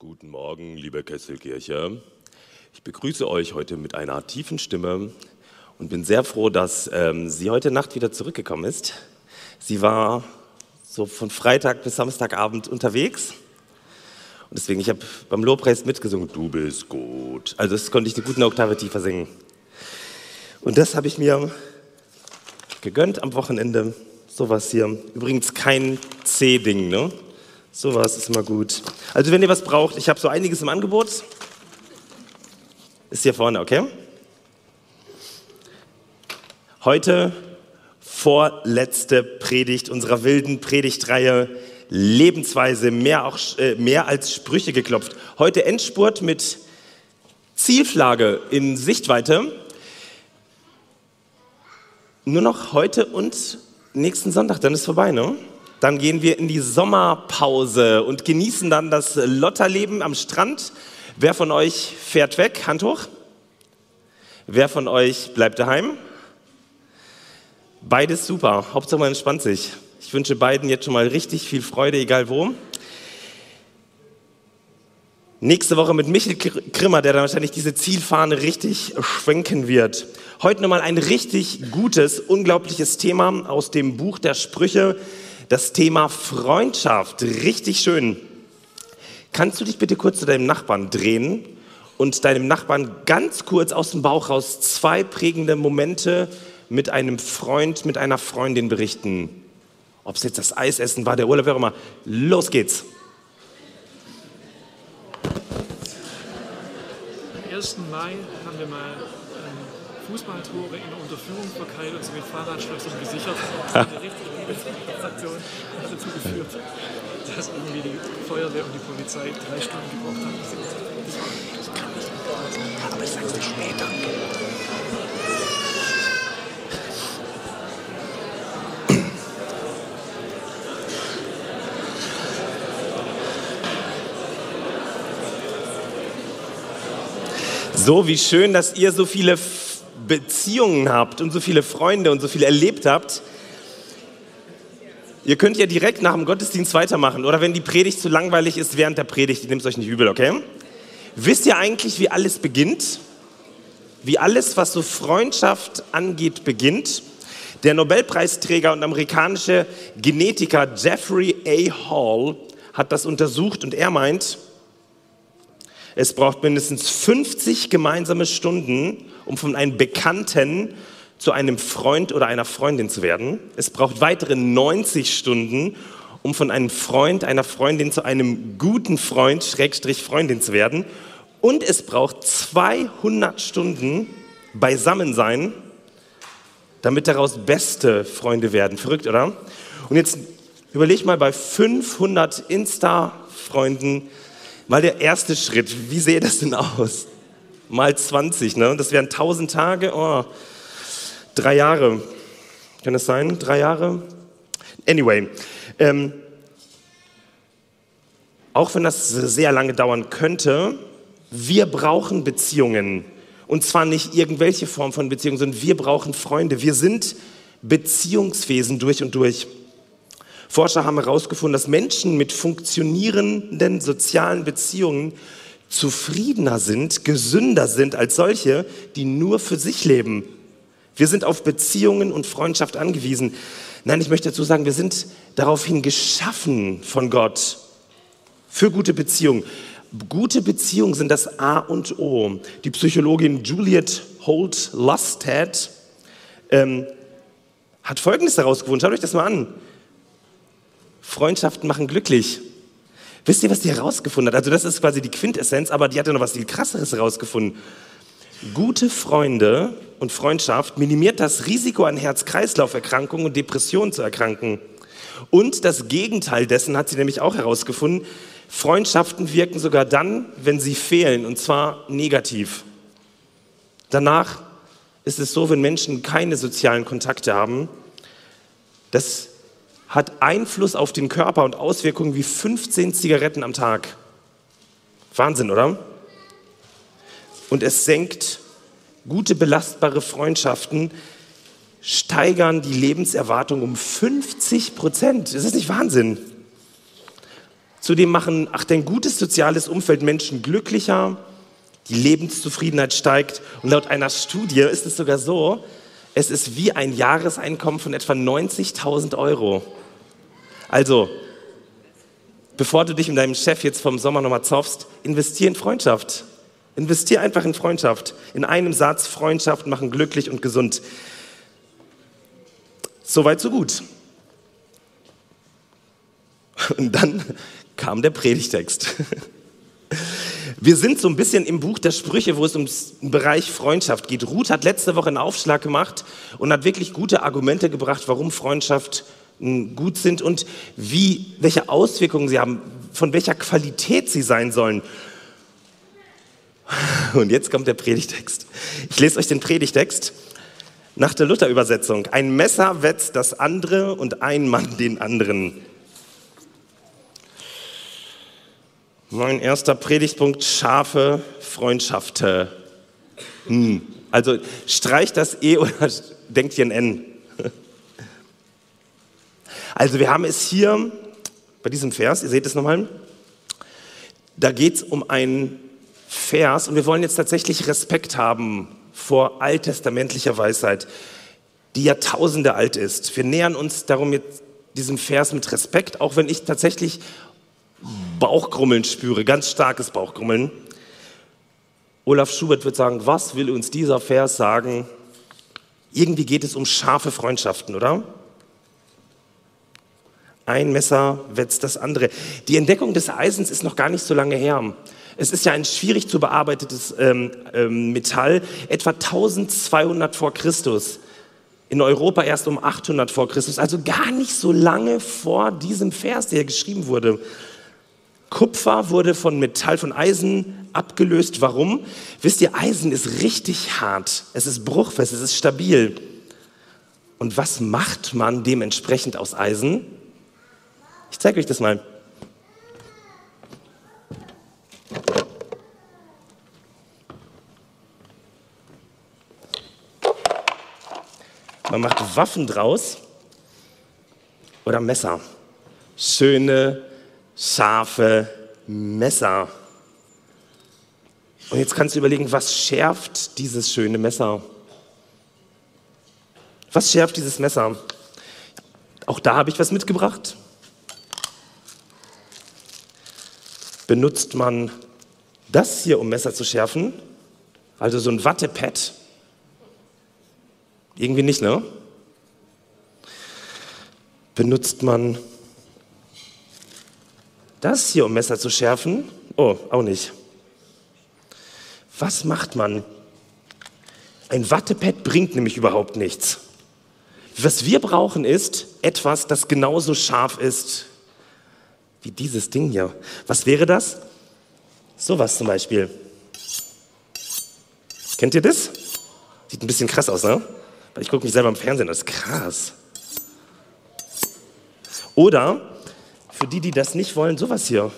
Guten Morgen, liebe Kesselkirche. Ich begrüße euch heute mit einer tiefen Stimme und bin sehr froh, dass ähm, sie heute Nacht wieder zurückgekommen ist. Sie war so von Freitag bis Samstagabend unterwegs. Und deswegen, ich habe beim Lobpreis mitgesungen, du bist gut. Also das konnte ich die guten Oktave tiefer singen. Und das habe ich mir gegönnt am Wochenende. Sowas hier. Übrigens kein C-Ding, ne? Sowas ist immer gut. Also wenn ihr was braucht, ich habe so einiges im Angebot. Ist hier vorne, okay? Heute vorletzte Predigt unserer wilden Predigtreihe Lebensweise, mehr, auch, äh, mehr als Sprüche geklopft. Heute Endspurt mit Zielflagge in Sichtweite. Nur noch heute und nächsten Sonntag, dann ist vorbei, ne? Dann gehen wir in die Sommerpause und genießen dann das Lotterleben am Strand. Wer von euch fährt weg? Hand hoch. Wer von euch bleibt daheim? Beides super. Hauptsache man entspannt sich. Ich wünsche beiden jetzt schon mal richtig viel Freude, egal wo. Nächste Woche mit Michel Krimmer, der dann wahrscheinlich diese Zielfahne richtig schwenken wird. Heute nochmal ein richtig gutes, unglaubliches Thema aus dem Buch der Sprüche. Das Thema Freundschaft. Richtig schön. Kannst du dich bitte kurz zu deinem Nachbarn drehen und deinem Nachbarn ganz kurz aus dem Bauch raus zwei prägende Momente mit einem Freund, mit einer Freundin berichten. Ob es jetzt das Eisessen war, der Urlaub, wer auch immer. Los geht's. Am 1. Mai haben wir mal Fußballtore in der Unterführung verkeilt und sie mit Fahrradschlössern gesichert. Eine richtig gute Transaktion hat dazu geführt, dass irgendwie die Feuerwehr und die Polizei drei Stunden gebraucht haben. Das kann nicht Aber ich sag's dir später. So, wie schön, dass ihr so viele Beziehungen habt und so viele Freunde und so viel erlebt habt. Ihr könnt ja direkt nach dem Gottesdienst weitermachen oder wenn die Predigt zu langweilig ist während der Predigt, nehmt es euch nicht übel, okay? Wisst ihr eigentlich, wie alles beginnt? Wie alles, was so Freundschaft angeht, beginnt? Der Nobelpreisträger und amerikanische Genetiker Jeffrey A. Hall hat das untersucht und er meint, es braucht mindestens 50 gemeinsame Stunden, um von einem Bekannten zu einem Freund oder einer Freundin zu werden. Es braucht weitere 90 Stunden, um von einem Freund, einer Freundin zu einem guten Freund, Schrägstrich Freundin zu werden. Und es braucht 200 Stunden beisammen sein, damit daraus beste Freunde werden. Verrückt, oder? Und jetzt überleg mal bei 500 Insta-Freunden, Mal der erste Schritt, wie sähe das denn aus? Mal 20, ne? Das wären 1000 Tage, oh, drei Jahre. Kann das sein? Drei Jahre? Anyway, ähm, auch wenn das sehr lange dauern könnte, wir brauchen Beziehungen. Und zwar nicht irgendwelche Form von Beziehungen, sondern wir brauchen Freunde. Wir sind Beziehungswesen durch und durch. Forscher haben herausgefunden, dass Menschen mit funktionierenden sozialen Beziehungen zufriedener sind, gesünder sind als solche, die nur für sich leben. Wir sind auf Beziehungen und Freundschaft angewiesen. Nein, ich möchte dazu sagen, wir sind daraufhin geschaffen von Gott für gute Beziehungen. Gute Beziehungen sind das A und O. Die Psychologin Juliet Holt Lusted ähm, hat Folgendes herausgefunden. Schaut euch das mal an. Freundschaften machen glücklich. Wisst ihr, was die herausgefunden hat? Also das ist quasi die Quintessenz, aber die hat ja noch was viel krasseres herausgefunden. Gute Freunde und Freundschaft minimiert das Risiko an Herz-Kreislauf-Erkrankungen und Depressionen zu erkranken. Und das Gegenteil dessen hat sie nämlich auch herausgefunden. Freundschaften wirken sogar dann, wenn sie fehlen, und zwar negativ. Danach ist es so, wenn Menschen keine sozialen Kontakte haben, dass hat Einfluss auf den Körper und Auswirkungen wie 15 Zigaretten am Tag. Wahnsinn, oder? Und es senkt gute, belastbare Freundschaften, steigern die Lebenserwartung um 50 Prozent. Das ist nicht Wahnsinn. Zudem machen, ach, dein gutes soziales Umfeld Menschen glücklicher, die Lebenszufriedenheit steigt. Und laut einer Studie ist es sogar so, es ist wie ein Jahreseinkommen von etwa 90.000 Euro. Also, bevor du dich mit deinem Chef jetzt vom Sommer nochmal zoffst, investier in Freundschaft. Investier einfach in Freundschaft. In einem Satz, Freundschaft machen glücklich und gesund. Soweit, so gut. Und dann kam der Predigtext. Wir sind so ein bisschen im Buch der Sprüche, wo es um den Bereich Freundschaft geht. Ruth hat letzte Woche einen Aufschlag gemacht und hat wirklich gute Argumente gebracht, warum Freundschaft gut sind und wie, welche Auswirkungen sie haben, von welcher Qualität sie sein sollen. Und jetzt kommt der Predigtext. Ich lese euch den Predigtext nach der Luther-Übersetzung. Ein Messer wetzt das andere und ein Mann den anderen. Mein erster Predigtpunkt, scharfe Freundschaften. Hm. Also streicht das E oder denkt ihr ein N? Also wir haben es hier bei diesem Vers, ihr seht es nochmal, da geht es um einen Vers und wir wollen jetzt tatsächlich Respekt haben vor alttestamentlicher Weisheit, die Jahrtausende alt ist. Wir nähern uns darum jetzt diesem Vers mit Respekt, auch wenn ich tatsächlich Bauchgrummeln spüre, ganz starkes Bauchgrummeln. Olaf Schubert wird sagen, was will uns dieser Vers sagen? Irgendwie geht es um scharfe Freundschaften, oder? Ein Messer wetzt das andere. Die Entdeckung des Eisens ist noch gar nicht so lange her. Es ist ja ein schwierig zu bearbeitetes ähm, ähm, Metall, etwa 1200 vor Christus. In Europa erst um 800 vor Christus, also gar nicht so lange vor diesem Vers, der geschrieben wurde. Kupfer wurde von Metall, von Eisen abgelöst. Warum? Wisst ihr, Eisen ist richtig hart. Es ist bruchfest, es ist stabil. Und was macht man dementsprechend aus Eisen? Ich zeige euch das mal. Man macht Waffen draus oder Messer. Schöne, scharfe Messer. Und jetzt kannst du überlegen, was schärft dieses schöne Messer? Was schärft dieses Messer? Auch da habe ich was mitgebracht. Benutzt man das hier, um Messer zu schärfen? Also so ein Wattepad? Irgendwie nicht, ne? Benutzt man das hier, um Messer zu schärfen? Oh, auch nicht. Was macht man? Ein Wattepad bringt nämlich überhaupt nichts. Was wir brauchen ist etwas, das genauso scharf ist wie dieses Ding hier. Was wäre das? Sowas zum Beispiel. Kennt ihr das? Sieht ein bisschen krass aus, ne? Ich gucke mich selber im Fernsehen, das ist krass. Oder für die, die das nicht wollen, sowas hier.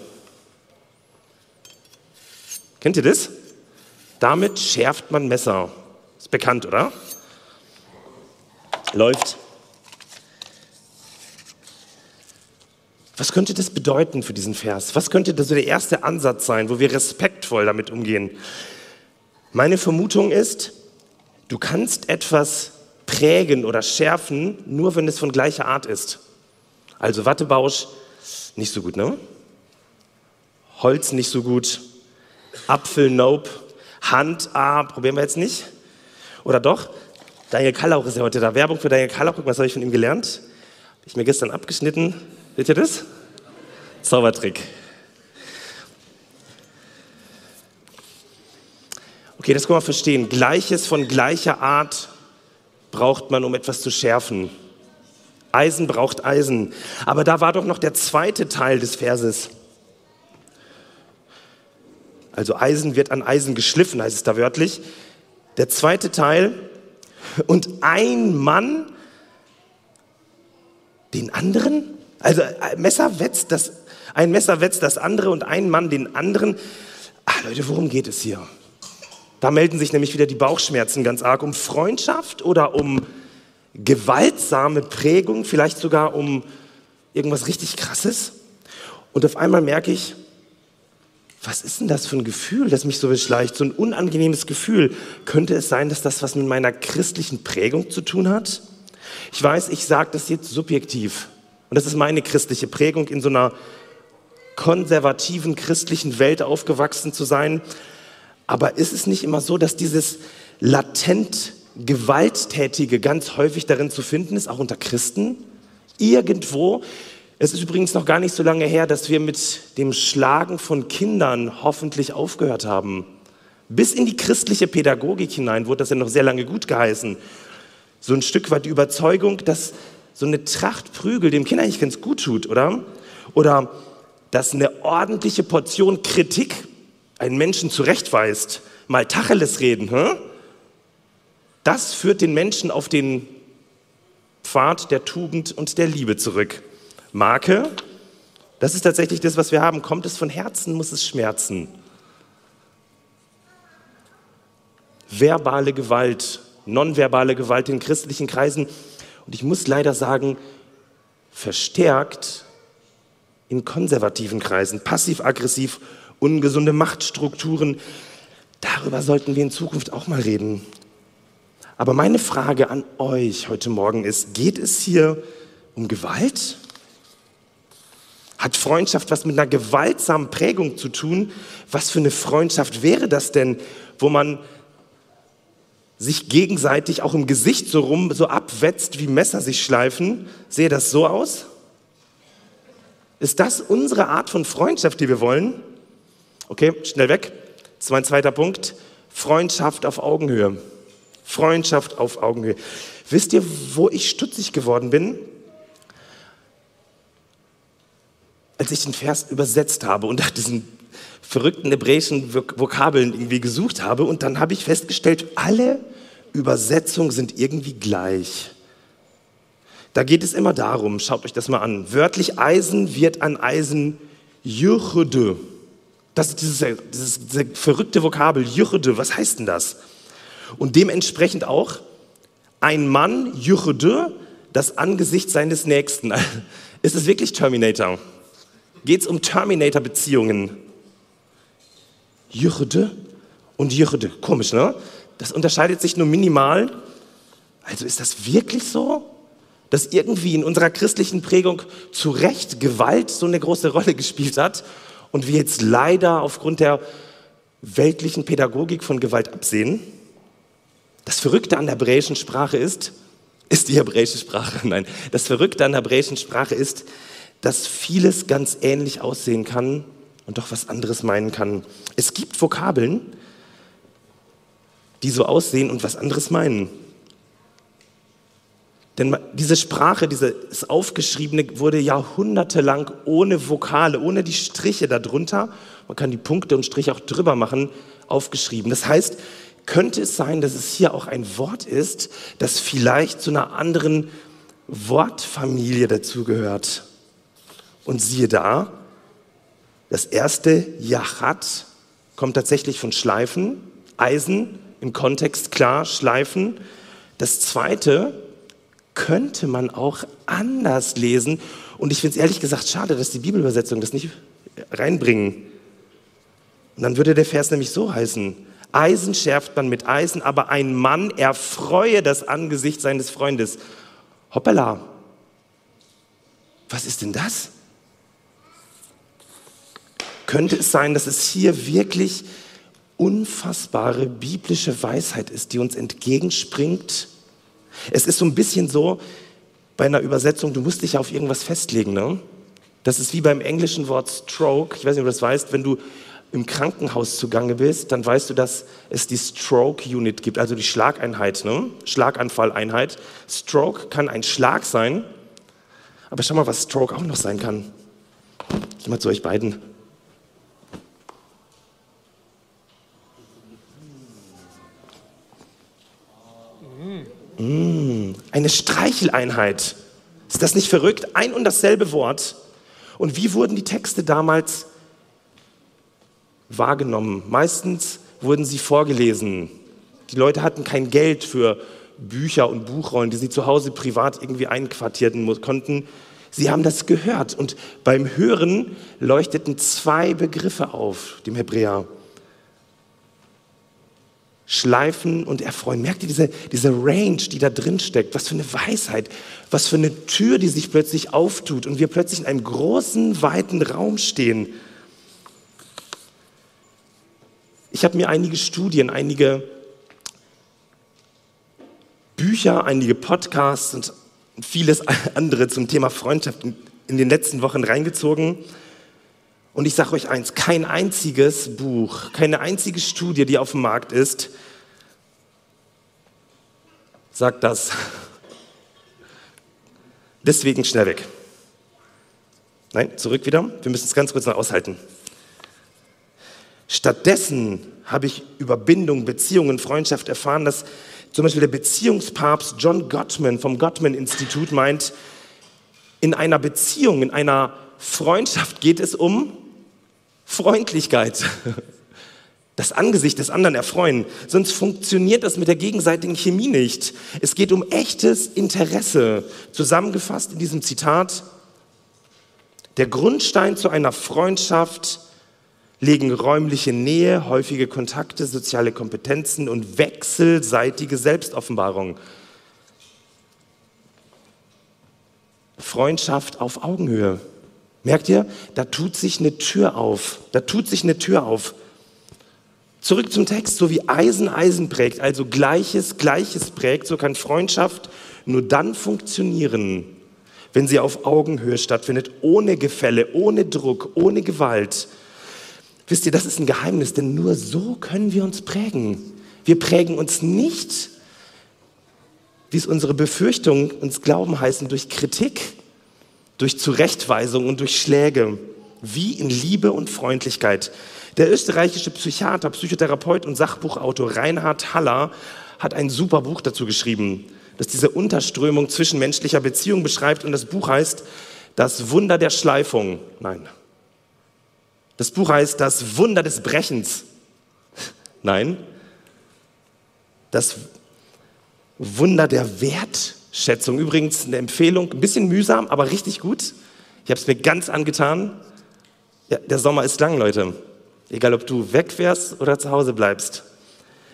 Kennt ihr das? Damit schärft man Messer. Ist bekannt, oder? Läuft. Was könnte das bedeuten für diesen Vers? Was könnte das so der erste Ansatz sein, wo wir respektvoll damit umgehen? Meine Vermutung ist, du kannst etwas prägen oder schärfen, nur wenn es von gleicher Art ist. Also Wattebausch nicht so gut, ne? Holz nicht so gut. Apfel, nope. Hand, ah, probieren wir jetzt nicht. Oder doch? Daniel Kallauch ist ja heute da. Werbung für Daniel Kallauch. Was habe ich von ihm gelernt? Habe ich mir gestern abgeschnitten. Seht ihr das? Zaubertrick. Okay, das kann man verstehen. Gleiches von gleicher Art braucht man, um etwas zu schärfen. Eisen braucht Eisen. Aber da war doch noch der zweite Teil des Verses. Also Eisen wird an Eisen geschliffen, heißt es da wörtlich. Der zweite Teil. Und ein Mann den anderen? Also ein Messer wetzt das, ein Messer wetzt das andere und ein Mann den anderen. Ach Leute, worum geht es hier? Da melden sich nämlich wieder die Bauchschmerzen ganz arg. Um Freundschaft oder um gewaltsame Prägung, vielleicht sogar um irgendwas richtig Krasses. Und auf einmal merke ich, was ist denn das für ein Gefühl, das mich so beschleicht? So ein unangenehmes Gefühl. Könnte es sein, dass das was mit meiner christlichen Prägung zu tun hat? Ich weiß, ich sage das jetzt subjektiv. Und das ist meine christliche Prägung, in so einer konservativen christlichen Welt aufgewachsen zu sein. Aber ist es nicht immer so, dass dieses latent Gewalttätige ganz häufig darin zu finden ist, auch unter Christen? Irgendwo es ist übrigens noch gar nicht so lange her, dass wir mit dem Schlagen von Kindern hoffentlich aufgehört haben. Bis in die christliche Pädagogik hinein wurde das ja noch sehr lange gut geheißen. So ein Stück weit die Überzeugung, dass so eine Tracht Prügel dem Kind eigentlich ganz gut tut, oder? Oder dass eine ordentliche Portion Kritik einen Menschen zurechtweist, mal Tacheles reden, hm? das führt den Menschen auf den Pfad der Tugend und der Liebe zurück. Marke, das ist tatsächlich das, was wir haben. Kommt es von Herzen, muss es schmerzen. Verbale Gewalt, nonverbale Gewalt in christlichen Kreisen. Und ich muss leider sagen, verstärkt in konservativen Kreisen, passiv-aggressiv, ungesunde Machtstrukturen. Darüber sollten wir in Zukunft auch mal reden. Aber meine Frage an euch heute Morgen ist, geht es hier um Gewalt? Hat Freundschaft was mit einer gewaltsamen Prägung zu tun? Was für eine Freundschaft wäre das denn, wo man sich gegenseitig auch im Gesicht so rum so abwetzt, wie Messer sich schleifen? Sehe das so aus? Ist das unsere Art von Freundschaft, die wir wollen? Okay, schnell weg. Das ist mein zweiter Punkt. Freundschaft auf Augenhöhe. Freundschaft auf Augenhöhe. Wisst ihr, wo ich stutzig geworden bin? als ich den Vers übersetzt habe und nach diesen verrückten hebräischen Vokabeln irgendwie gesucht habe und dann habe ich festgestellt, alle Übersetzungen sind irgendwie gleich. Da geht es immer darum, schaut euch das mal an, wörtlich Eisen wird an Eisen Jürde. Das ist dieses, dieses, dieses verrückte Vokabel, Jürde, was heißt denn das? Und dementsprechend auch ein Mann, Jürde, das Angesicht seines Nächsten. Ist es wirklich Terminator? geht es um Terminator-Beziehungen. Jürde und Jürde. Komisch, ne? Das unterscheidet sich nur minimal. Also ist das wirklich so, dass irgendwie in unserer christlichen Prägung zu Recht Gewalt so eine große Rolle gespielt hat und wir jetzt leider aufgrund der weltlichen Pädagogik von Gewalt absehen? Das Verrückte an der hebräischen Sprache ist, ist die hebräische Sprache, nein, das Verrückte an der hebräischen Sprache ist, dass vieles ganz ähnlich aussehen kann und doch was anderes meinen kann. Es gibt Vokabeln, die so aussehen und was anderes meinen. Denn diese Sprache, dieses Aufgeschriebene wurde jahrhundertelang ohne Vokale, ohne die Striche darunter, man kann die Punkte und Striche auch drüber machen, aufgeschrieben. Das heißt, könnte es sein, dass es hier auch ein Wort ist, das vielleicht zu einer anderen Wortfamilie dazugehört? Und siehe da, das erste Yachat kommt tatsächlich von Schleifen, Eisen im Kontext klar, Schleifen. Das zweite könnte man auch anders lesen. Und ich finde es ehrlich gesagt schade, dass die Bibelübersetzung das nicht reinbringen. Und dann würde der Vers nämlich so heißen, Eisen schärft man mit Eisen, aber ein Mann erfreue das Angesicht seines Freundes. Hoppala, was ist denn das? Könnte es sein, dass es hier wirklich unfassbare biblische Weisheit ist, die uns entgegenspringt? Es ist so ein bisschen so bei einer Übersetzung, du musst dich auf irgendwas festlegen. Ne? Das ist wie beim englischen Wort Stroke. Ich weiß nicht, ob du das weißt. Wenn du im Krankenhaus zugange bist, dann weißt du, dass es die Stroke Unit gibt, also die Schlageinheit, ne? Schlaganfalleinheit. Stroke kann ein Schlag sein, aber schau mal, was Stroke auch noch sein kann. Ich mal zu euch beiden. Eine Streicheleinheit. Ist das nicht verrückt? Ein und dasselbe Wort. Und wie wurden die Texte damals wahrgenommen? Meistens wurden sie vorgelesen. Die Leute hatten kein Geld für Bücher und Buchrollen, die sie zu Hause privat irgendwie einquartierten konnten. Sie haben das gehört und beim Hören leuchteten zwei Begriffe auf, dem Hebräer. Schleifen und erfreuen. Merkt ihr diese, diese Range, die da drin steckt? Was für eine Weisheit, was für eine Tür, die sich plötzlich auftut und wir plötzlich in einem großen, weiten Raum stehen. Ich habe mir einige Studien, einige Bücher, einige Podcasts und vieles andere zum Thema Freundschaft in den letzten Wochen reingezogen. Und ich sage euch eins, kein einziges Buch, keine einzige Studie, die auf dem Markt ist, sagt das. Deswegen schnell weg. Nein, zurück wieder. Wir müssen es ganz kurz noch aushalten. Stattdessen habe ich über Bindung, Beziehungen, Freundschaft erfahren, dass zum Beispiel der Beziehungspapst John Gottman vom Gottman-Institut meint, in einer Beziehung, in einer Freundschaft geht es um Freundlichkeit. Das Angesicht des anderen erfreuen. Sonst funktioniert das mit der gegenseitigen Chemie nicht. Es geht um echtes Interesse. Zusammengefasst in diesem Zitat. Der Grundstein zu einer Freundschaft legen räumliche Nähe, häufige Kontakte, soziale Kompetenzen und wechselseitige Selbstoffenbarung. Freundschaft auf Augenhöhe. Merkt ihr? Da tut sich eine Tür auf. Da tut sich eine Tür auf. Zurück zum Text. So wie Eisen Eisen prägt, also Gleiches Gleiches prägt, so kann Freundschaft nur dann funktionieren, wenn sie auf Augenhöhe stattfindet, ohne Gefälle, ohne Druck, ohne Gewalt. Wisst ihr, das ist ein Geheimnis, denn nur so können wir uns prägen. Wir prägen uns nicht, wie es unsere Befürchtungen uns glauben heißen, durch Kritik, durch Zurechtweisung und durch Schläge, wie in Liebe und Freundlichkeit. Der österreichische Psychiater, Psychotherapeut und Sachbuchautor Reinhard Haller hat ein super Buch dazu geschrieben, das diese Unterströmung zwischenmenschlicher Beziehungen beschreibt und das Buch heißt Das Wunder der Schleifung. Nein, das Buch heißt Das Wunder des Brechens. Nein, das Wunder der Wertschätzung. Übrigens eine Empfehlung, ein bisschen mühsam, aber richtig gut. Ich habe es mir ganz angetan. Ja, der Sommer ist lang, Leute. Egal, ob du wegfährst oder zu Hause bleibst.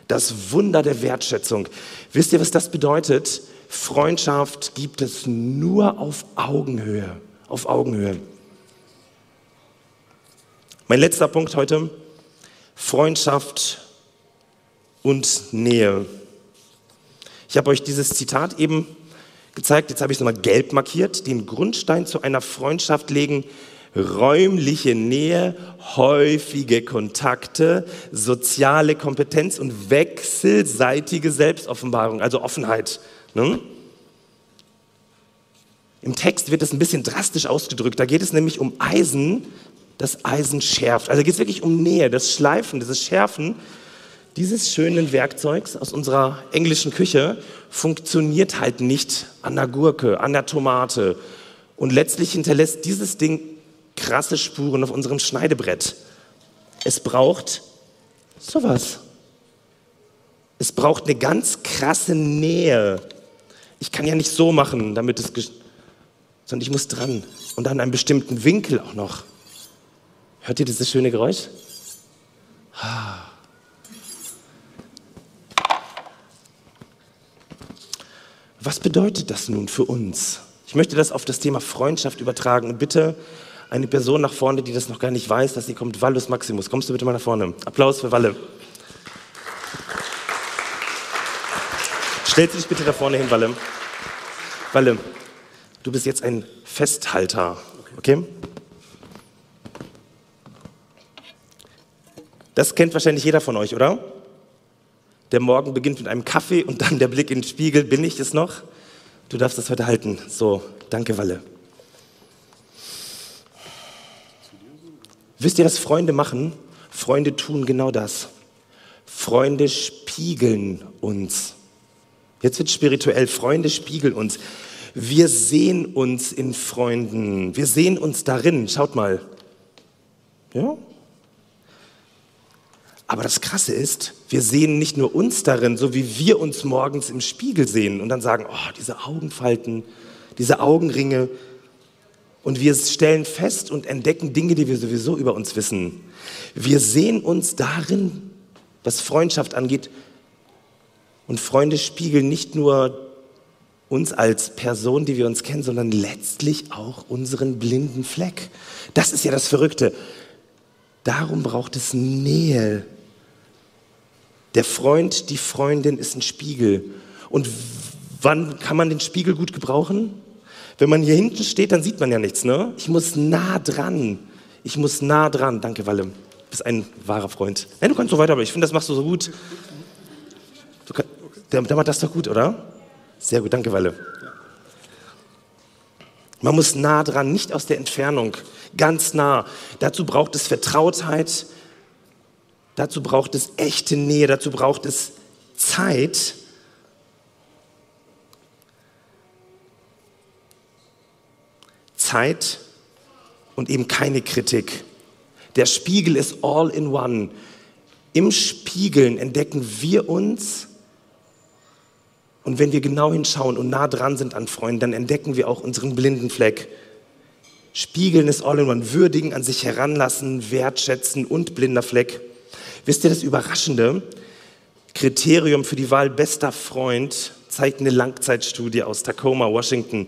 Das Wunder der Wertschätzung. Wisst ihr, was das bedeutet? Freundschaft gibt es nur auf Augenhöhe. Auf Augenhöhe. Mein letzter Punkt heute, Freundschaft und Nähe. Ich habe euch dieses Zitat eben gezeigt, jetzt habe ich es nochmal gelb markiert. Den Grundstein zu einer Freundschaft legen räumliche Nähe, häufige Kontakte, soziale Kompetenz und wechselseitige Selbstoffenbarung, also Offenheit. Ne? Im Text wird es ein bisschen drastisch ausgedrückt. Da geht es nämlich um Eisen, das Eisen schärft. Also geht es wirklich um Nähe, das Schleifen, dieses Schärfen dieses schönen Werkzeugs aus unserer englischen Küche funktioniert halt nicht an der Gurke, an der Tomate. Und letztlich hinterlässt dieses Ding krasse Spuren auf unserem Schneidebrett. Es braucht sowas. Es braucht eine ganz krasse Nähe. Ich kann ja nicht so machen, damit es, sondern ich muss dran und an einem bestimmten Winkel auch noch. Hört ihr dieses schöne Geräusch? Was bedeutet das nun für uns? Ich möchte das auf das Thema Freundschaft übertragen und bitte eine Person nach vorne, die das noch gar nicht weiß, dass sie kommt, Vallus Maximus. Kommst du bitte mal nach vorne? Applaus für Walle. Stellst du dich bitte da vorne hin, Walle. Walle, du bist jetzt ein Festhalter, okay? Das kennt wahrscheinlich jeder von euch, oder? Der Morgen beginnt mit einem Kaffee und dann der Blick in den Spiegel. Bin ich es noch? Du darfst das heute halten. So, danke, Walle. Wisst ihr, was Freunde machen? Freunde tun genau das. Freunde spiegeln uns. Jetzt wird spirituell. Freunde spiegeln uns. Wir sehen uns in Freunden. Wir sehen uns darin. Schaut mal. Ja? Aber das Krasse ist, wir sehen nicht nur uns darin, so wie wir uns morgens im Spiegel sehen und dann sagen, oh, diese Augenfalten, diese Augenringe, Und wir stellen fest und entdecken Dinge, die wir sowieso über uns wissen. Wir sehen uns darin, was Freundschaft angeht. Und Freunde spiegeln nicht nur uns als Person, die wir uns kennen, sondern letztlich auch unseren blinden Fleck. Das ist ja das Verrückte. Darum braucht es Nähe. Der Freund, die Freundin ist ein Spiegel. Und wann kann man den Spiegel gut gebrauchen? Wenn man hier hinten steht, dann sieht man ja nichts, ne? Ich muss nah dran. Ich muss nah dran. Danke, Walle. Du bist ein wahrer Freund. Nein, du kannst so weiter, aber ich finde, das machst du so gut. Du kann, der macht das doch gut, oder? Sehr gut, danke, Walle. Man muss nah dran, nicht aus der Entfernung, ganz nah. Dazu braucht es Vertrautheit, dazu braucht es echte Nähe, dazu braucht es Zeit. Zeit und eben keine Kritik. Der Spiegel ist all in one. Im Spiegeln entdecken wir uns und wenn wir genau hinschauen und nah dran sind an Freunden, dann entdecken wir auch unseren blinden Fleck. Spiegeln ist all in one, würdigen, an sich heranlassen, wertschätzen und blinder Fleck. Wisst ihr das Überraschende? Kriterium für die Wahl bester Freund zeigt eine Langzeitstudie aus Tacoma, Washington.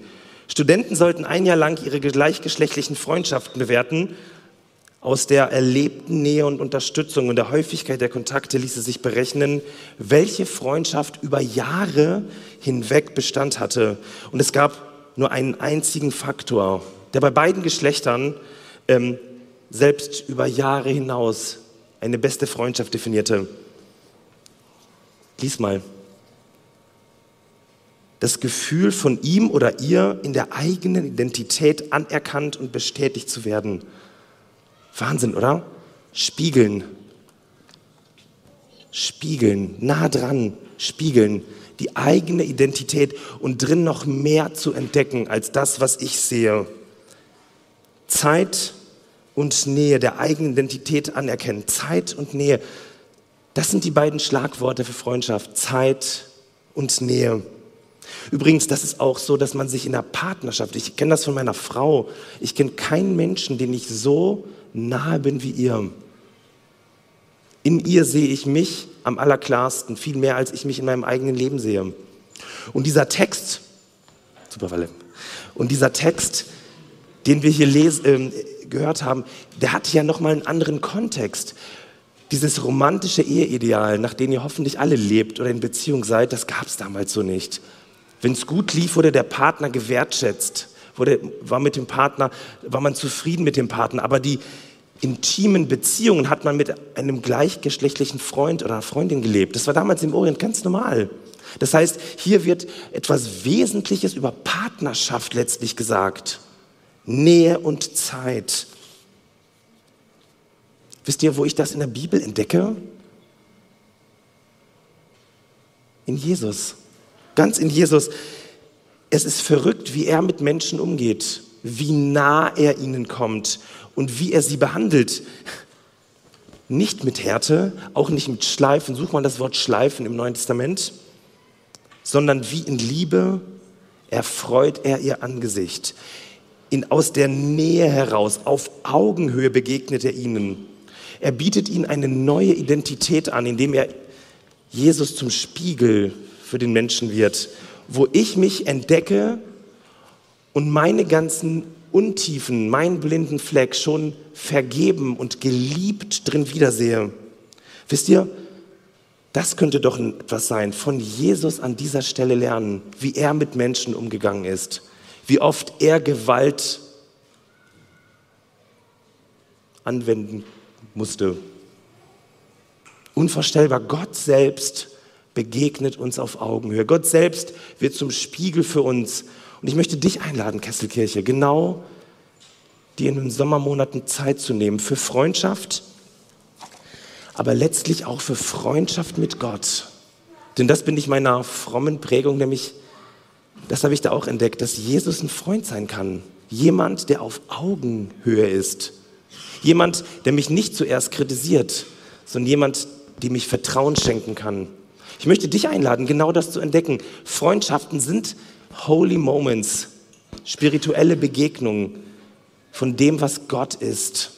Studenten sollten ein Jahr lang ihre gleichgeschlechtlichen Freundschaften bewerten. Aus der erlebten Nähe und Unterstützung und der Häufigkeit der Kontakte ließe sich berechnen, welche Freundschaft über Jahre hinweg Bestand hatte. Und es gab nur einen einzigen Faktor, der bei beiden Geschlechtern ähm, selbst über Jahre hinaus eine beste Freundschaft definierte. Lies mal das Gefühl von ihm oder ihr in der eigenen Identität anerkannt und bestätigt zu werden. Wahnsinn, oder? Spiegeln. Spiegeln, nah dran, spiegeln, die eigene Identität und drin noch mehr zu entdecken als das, was ich sehe. Zeit und Nähe, der eigenen Identität anerkennen. Zeit und Nähe, das sind die beiden Schlagworte für Freundschaft. Zeit und Nähe. Übrigens, das ist auch so, dass man sich in der Partnerschaft, ich kenne das von meiner Frau, ich kenne keinen Menschen, den ich so nahe bin wie ihr. In ihr sehe ich mich am allerklarsten, viel mehr als ich mich in meinem eigenen Leben sehe. Und dieser Text, super Walle, und dieser Text, den wir hier les, äh, gehört haben, der hat ja nochmal einen anderen Kontext. Dieses romantische Eheideal, nach dem ihr hoffentlich alle lebt oder in Beziehung seid, das gab es damals so nicht. Wenn es gut lief, wurde der Partner gewertschätzt, wurde, war mit dem Partner, war man zufrieden mit dem Partner. Aber die intimen Beziehungen hat man mit einem gleichgeschlechtlichen Freund oder Freundin gelebt. Das war damals im Orient ganz normal. Das heißt, hier wird etwas Wesentliches über Partnerschaft letztlich gesagt. Nähe und Zeit. Wisst ihr, wo ich das in der Bibel entdecke? In Jesus ganz in Jesus. Es ist verrückt, wie er mit Menschen umgeht, wie nah er ihnen kommt und wie er sie behandelt. Nicht mit Härte, auch nicht mit Schleifen, such mal das Wort Schleifen im Neuen Testament, sondern wie in Liebe erfreut er ihr Angesicht. In, aus der Nähe heraus, auf Augenhöhe begegnet er ihnen. Er bietet ihnen eine neue Identität an, indem er Jesus zum Spiegel für den Menschen wird, wo ich mich entdecke und meine ganzen Untiefen, meinen blinden Fleck schon vergeben und geliebt drin wiedersehe. Wisst ihr, das könnte doch etwas sein, von Jesus an dieser Stelle lernen, wie er mit Menschen umgegangen ist, wie oft er Gewalt anwenden musste. Unvorstellbar, Gott selbst begegnet uns auf Augenhöhe. Gott selbst wird zum Spiegel für uns. Und ich möchte dich einladen, Kesselkirche, genau dir in den Sommermonaten Zeit zu nehmen für Freundschaft, aber letztlich auch für Freundschaft mit Gott. Denn das bin ich meiner frommen Prägung, nämlich, das habe ich da auch entdeckt, dass Jesus ein Freund sein kann. Jemand, der auf Augenhöhe ist. Jemand, der mich nicht zuerst kritisiert, sondern jemand, dem ich Vertrauen schenken kann. Ich möchte dich einladen, genau das zu entdecken. Freundschaften sind holy moments, spirituelle Begegnungen, von dem, was Gott ist.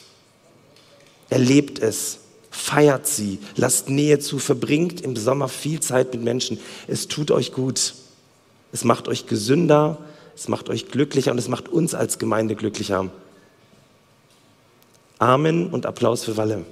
Erlebt es, feiert sie, lasst Nähe zu, verbringt im Sommer viel Zeit mit Menschen. Es tut euch gut. Es macht euch gesünder, es macht euch glücklicher und es macht uns als Gemeinde glücklicher. Amen und Applaus für Walle.